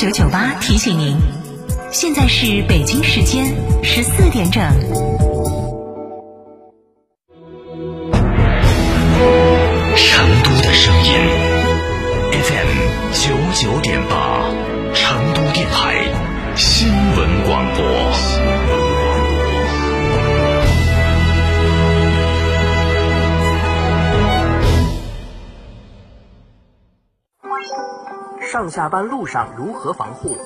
九九八提醒您，现在是北京时间十四点整。上下班路上如何防护？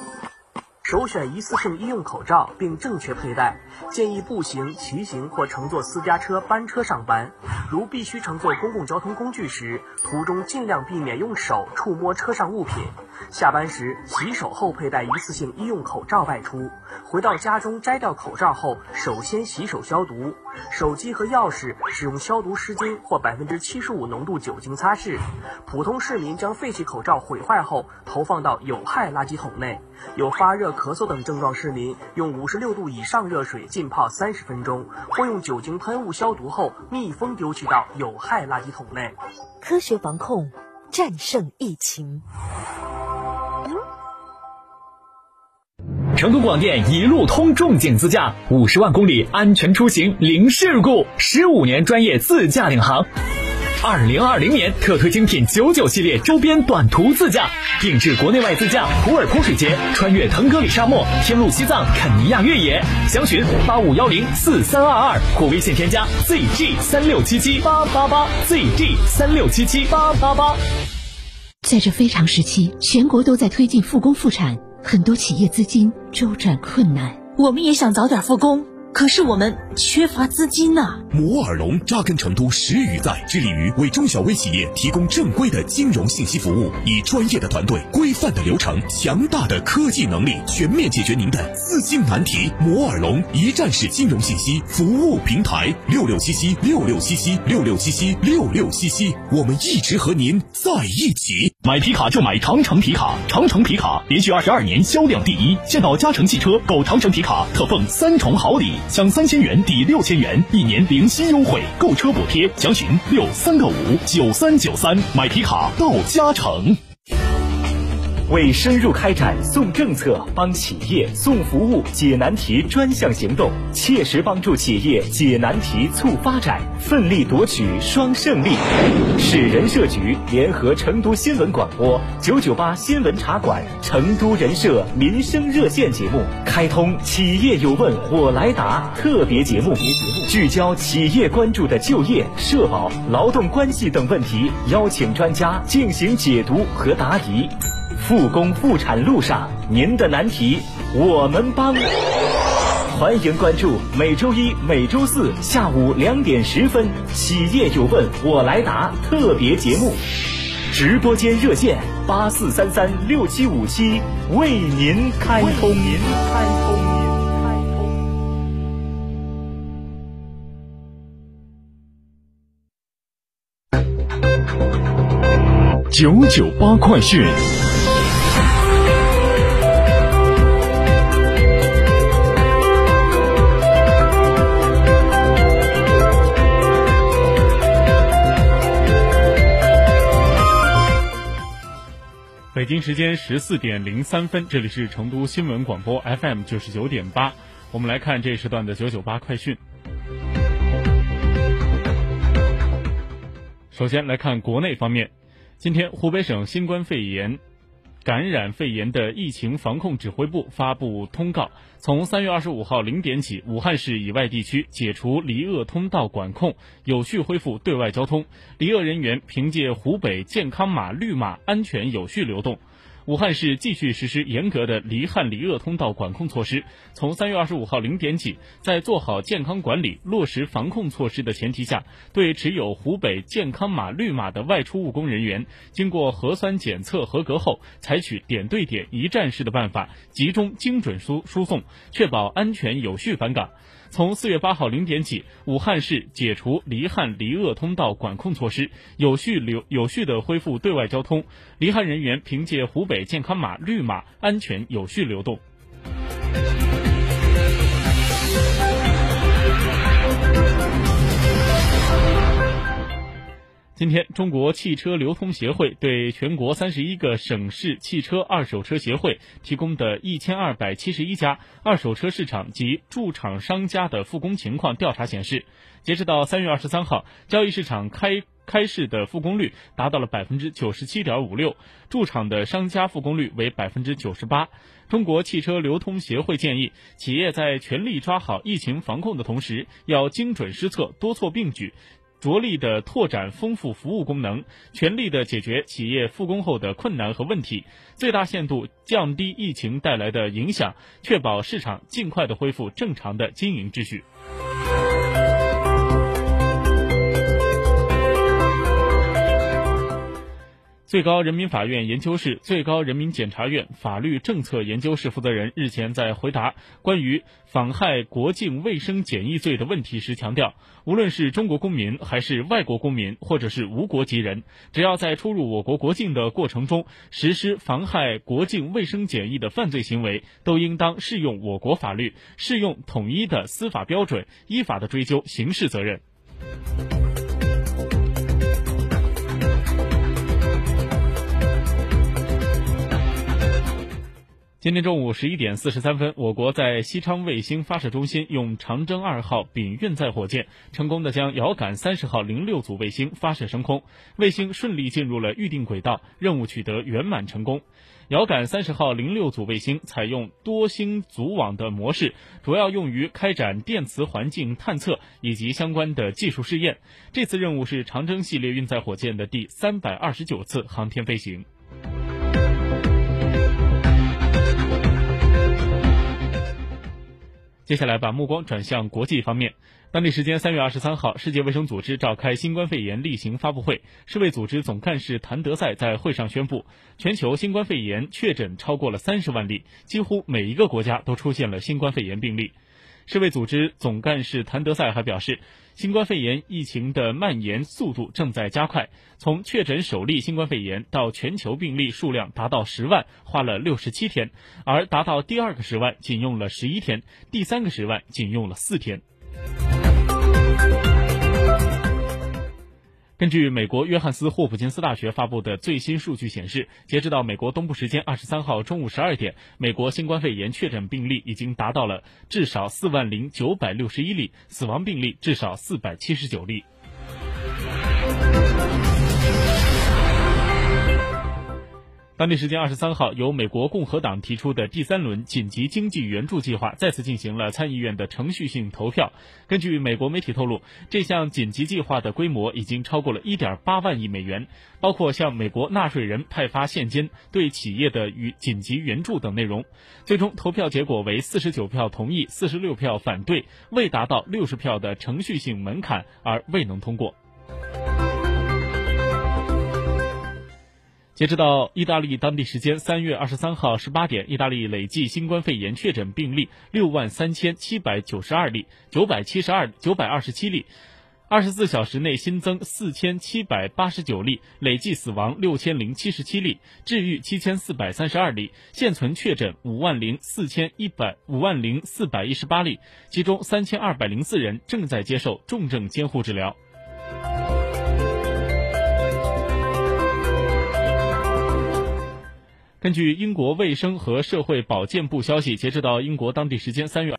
首选一次性医用口罩，并正确佩戴。建议步行、骑行或乘坐私家车、班车上班。如必须乘坐公共交通工具时，途中尽量避免用手触摸车上物品。下班时洗手后佩戴一次性医用口罩外出。回到家中摘掉口罩后，首先洗手消毒。手机和钥匙使用消毒湿巾或百分之七十五浓度酒精擦拭。普通市民将废弃口罩毁坏后投放到有害垃圾桶内。有发热、咳嗽等症状市民，用五十六度以上热水浸泡三十分钟，或用酒精喷雾消毒后密封丢弃到有害垃圾桶内。科学防控，战胜疫情。成都广电一路通重景自驾，五十万公里安全出行零事故，十五年专业自驾领航。二零二零年特推精品九九系列周边短途自驾，定制国内外自驾普洱泼水节，穿越腾格里沙漠，天路西藏肯尼亚越野。详询八五幺零四三二二或微信添加 zg 三六七七八八八 zg 三六七七八八八。在这非常时期，全国都在推进复工复产，很多企业资金周转困难。我们也想早点复工。可是我们缺乏资金呐、摩尔龙扎根成都十余载，致力于为中小微企业提供正规的金融信息服务，以专业的团队、规范的流程、强大的科技能力，全面解决您的资金难题。摩尔龙一站式金融信息服务平台，六六七七六六七七六六七七六六七七，我们一直和您在一起。买皮卡就买长城皮卡，长城皮卡连续二十二年销量第一。现到嘉诚汽车购长城皮卡，特奉三重好礼，享三千元抵六千元，一年零息优惠，购车补贴。详询六三个五九三九三，买皮卡到嘉诚。为深入开展送政策、帮企业送服务、解难题专项行动，切实帮助企业解难题、促发展，奋力夺取双胜利。市人社局联合成都新闻广播九九八新闻茶馆、成都人社民生热线节目，开通“企业有问我来答”特别节目，聚焦企业关注的就业、社保、劳动关系等问题，邀请专家进行解读和答疑。复工复产路上，您的难题我们帮。欢迎关注每周一、每周四下午两点十分《企业有问我来答》特别节目，直播间热线八四三三六七五七为您开通。您开通，您开通。九九八快讯。北京时间十四点零三分，这里是成都新闻广播 FM 九十九点八，我们来看这一时段的九九八快讯。首先来看国内方面，今天湖北省新冠肺炎感染肺炎的疫情防控指挥部发布通告，从三月二十五号零点起，武汉市以外地区解除离鄂通道管控，有序恢复对外交通，离鄂人员凭借湖北健康码绿码安全有序流动。武汉市继续实施严格的离汉离鄂通道管控措施。从三月二十五号零点起，在做好健康管理、落实防控措施的前提下，对持有湖北健康码绿码的外出务工人员，经过核酸检测合格后，采取点对点、一站式的办法，集中精准输输送，确保安全有序返岗。从四月八号零点起，武汉市解除离汉离鄂通道管控措施，有序流有序的恢复对外交通。离汉人员凭借湖北健康码绿码安全有序流动。今天，中国汽车流通协会对全国三十一个省市汽车二手车协会提供的一千二百七十一家二手车市场及驻场商家的复工情况调查显示，截止到三月二十三号，交易市场开开市的复工率达到了百分之九十七点五六，驻场的商家复工率为百分之九十八。中国汽车流通协会建议，企业在全力抓好疫情防控的同时，要精准施策，多措并举。着力的拓展丰富服务功能，全力的解决企业复工后的困难和问题，最大限度降低疫情带来的影响，确保市场尽快的恢复正常的经营秩序。最高人民法院研究室、最高人民检察院法律政策研究室负责人日前在回答关于妨害国境卫生检疫罪的问题时强调，无论是中国公民还是外国公民，或者是无国籍人，只要在出入我国国境的过程中实施妨害国境卫生检疫的犯罪行为，都应当适用我国法律，适用统一的司法标准，依法的追究刑事责任。今天中午十一点四十三分，我国在西昌卫星发射中心用长征二号丙运载火箭成功的将遥感三十号零六组卫星发射升空，卫星顺利进入了预定轨道，任务取得圆满成功。遥感三十号零六组卫星采用多星组网的模式，主要用于开展电磁环境探测以及相关的技术试验。这次任务是长征系列运载火箭的第三百二十九次航天飞行。接下来把目光转向国际方面。当地时间三月二十三号，世界卫生组织召开新冠肺炎例行发布会，世卫组织总干事谭德赛在会上宣布，全球新冠肺炎确诊超过了三十万例，几乎每一个国家都出现了新冠肺炎病例。世卫组织总干事谭德赛还表示，新冠肺炎疫情的蔓延速度正在加快，从确诊首例新冠肺炎到全球病例数量达到十万，花了六十七天，而达到第二个十万仅用了十一天，第三个十万仅用了四天。根据美国约翰斯霍普金斯大学发布的最新数据显示，截止到美国东部时间二十三号中午十二点，美国新冠肺炎确诊病例已经达到了至少四万零九百六十一例，死亡病例至少四百七十九例。当地时间二十三号，由美国共和党提出的第三轮紧急经济援助计划再次进行了参议院的程序性投票。根据美国媒体透露，这项紧急计划的规模已经超过了一点八万亿美元，包括向美国纳税人派发现金、对企业的与紧急援助等内容。最终投票结果为四十九票同意，四十六票反对，未达到六十票的程序性门槛而未能通过。截止到意大利当地时间三月二十三号十八点，意大利累计新冠肺炎确诊病例六万三千七百九十二例，九百七十二九百二十七例，二十四小时内新增四千七百八十九例，累计死亡六千零七十七例，治愈七千四百三十二例，现存确诊五万零四千一百五万零四百一十八例，其中三千二百零四人正在接受重症监护治疗。根据英国卫生和社会保健部消息，截止到英国当地时间三月。